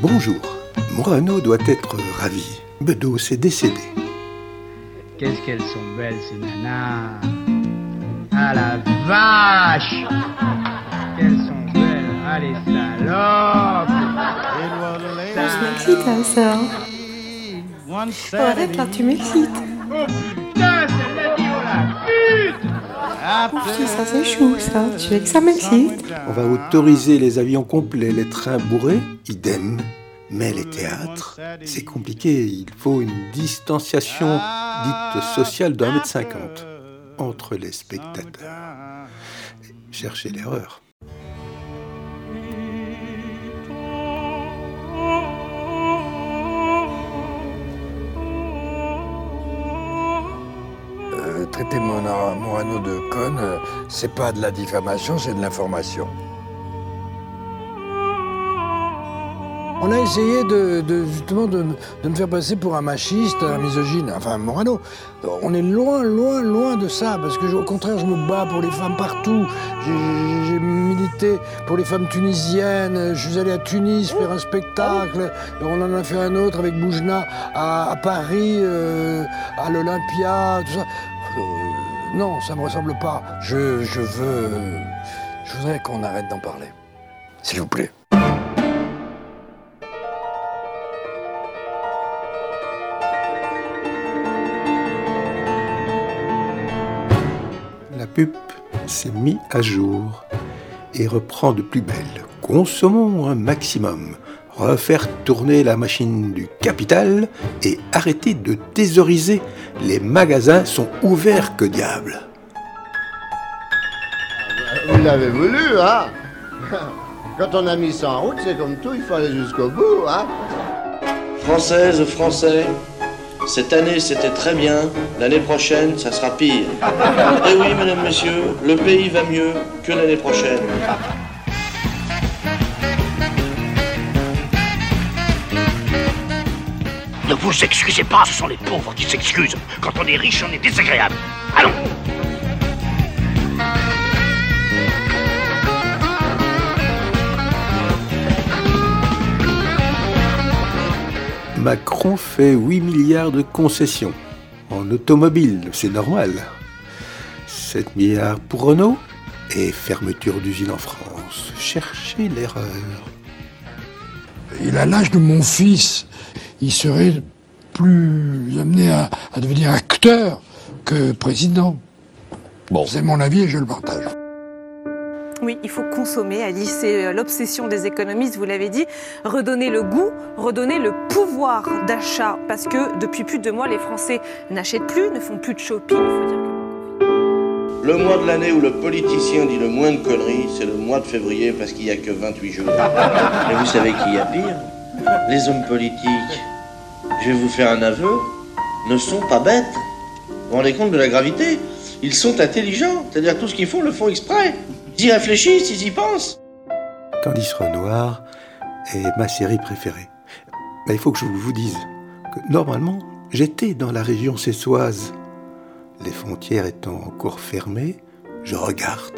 Bonjour. Morano doit être ravi. Bedos est décédé. Qu'est-ce qu'elles sont belles ces nanas Ah la vache Qu'elles sont belles Ah les salopes Je m'excite à ça. Arrête là, tu m'excites. Ça c'est chou ça. Tu veux que ça m'excite On va autoriser les avions complets, les trains bourrés, idem. Mais les théâtres, c'est compliqué. Il faut une distanciation dite sociale d'un mètre cinquante entre les spectateurs. Cherchez l'erreur. Euh, Morano de conne, euh, c'est pas de la diffamation, c'est de l'information. On a essayé de, justement de, me faire passer pour un machiste, un misogyne, enfin Morano. On est loin, loin, loin de ça, parce que au contraire, je me bats pour les femmes partout. J'ai- milité pour les femmes tunisiennes. Je suis allé à Tunis faire un spectacle. On en a fait un autre avec Boujna à, Paris, euh, à l'Olympia, tout ça. Non, ça me ressemble pas. Je, je veux. Je voudrais qu'on arrête d'en parler. S'il vous plaît. La pub s'est mise à jour et reprend de plus belle. Consommons un maximum. Refaire tourner la machine du capital et arrêter de thésauriser. Les magasins sont ouverts que diable. Vous l'avez voulu, hein? Quand on a mis ça en route, c'est comme tout, il faut aller jusqu'au bout, hein? Françaises, Français, cette année c'était très bien, l'année prochaine ça sera pire. Eh oui, mesdames, messieurs, le pays va mieux que l'année prochaine. Ne vous excusez pas, ce sont les pauvres qui s'excusent. Quand on est riche, on est désagréable. Allons Macron fait 8 milliards de concessions. En automobile, c'est normal. 7 milliards pour Renault et fermeture d'usine en France. Cherchez l'erreur. Il a l'âge de mon fils. Il serait plus amené à, à devenir acteur que président. Bon. C'est mon avis et je le partage. Oui, il faut consommer, Alice. C'est euh, l'obsession des économistes, vous l'avez dit. Redonner le goût, redonner le pouvoir d'achat. Parce que depuis plus de deux mois, les Français n'achètent plus, ne font plus de shopping. Il faut dire que Le mois de l'année où le politicien dit le moins de conneries, c'est le mois de février parce qu'il n'y a que 28 jours. Mais vous savez qui y a pire? Les hommes politiques, je vais vous faire un aveu, ne sont pas bêtes. Vous vous rendez compte de la gravité? Ils sont intelligents, c'est-à-dire tout ce qu'ils font, le font exprès. Ils y réfléchissent, ils y pensent. Candice Renoir est ma série préférée. Mais il faut que je vous dise que normalement, j'étais dans la région cessoise. Les frontières étant encore fermées, je regarde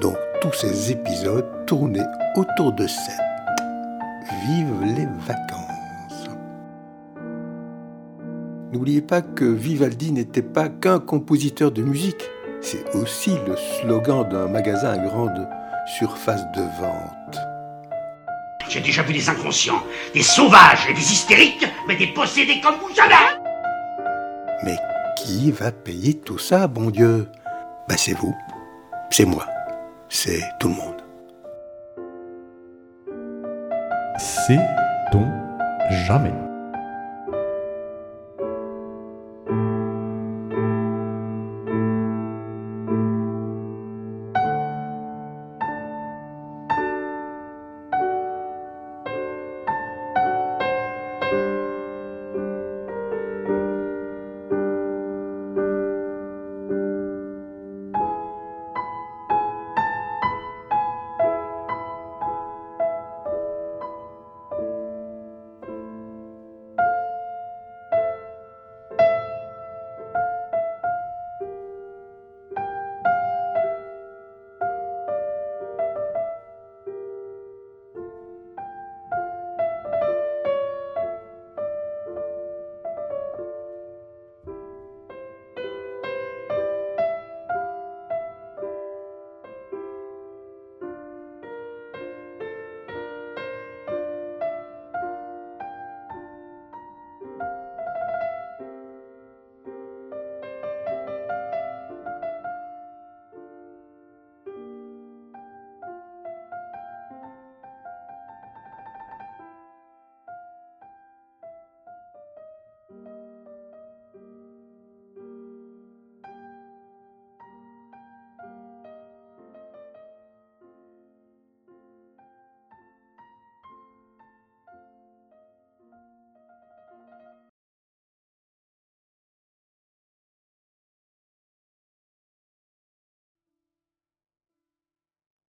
donc tous ces épisodes tournés autour de Sète. Vive les vacances. N'oubliez pas que Vivaldi n'était pas qu'un compositeur de musique. C'est aussi le slogan d'un magasin à grande surface de vente. J'ai déjà vu des inconscients, des sauvages et des hystériques, mais des possédés comme vous jamais Mais qui va payer tout ça, bon Dieu? Ben c'est vous, c'est moi, c'est tout le monde. C'est ton jamais.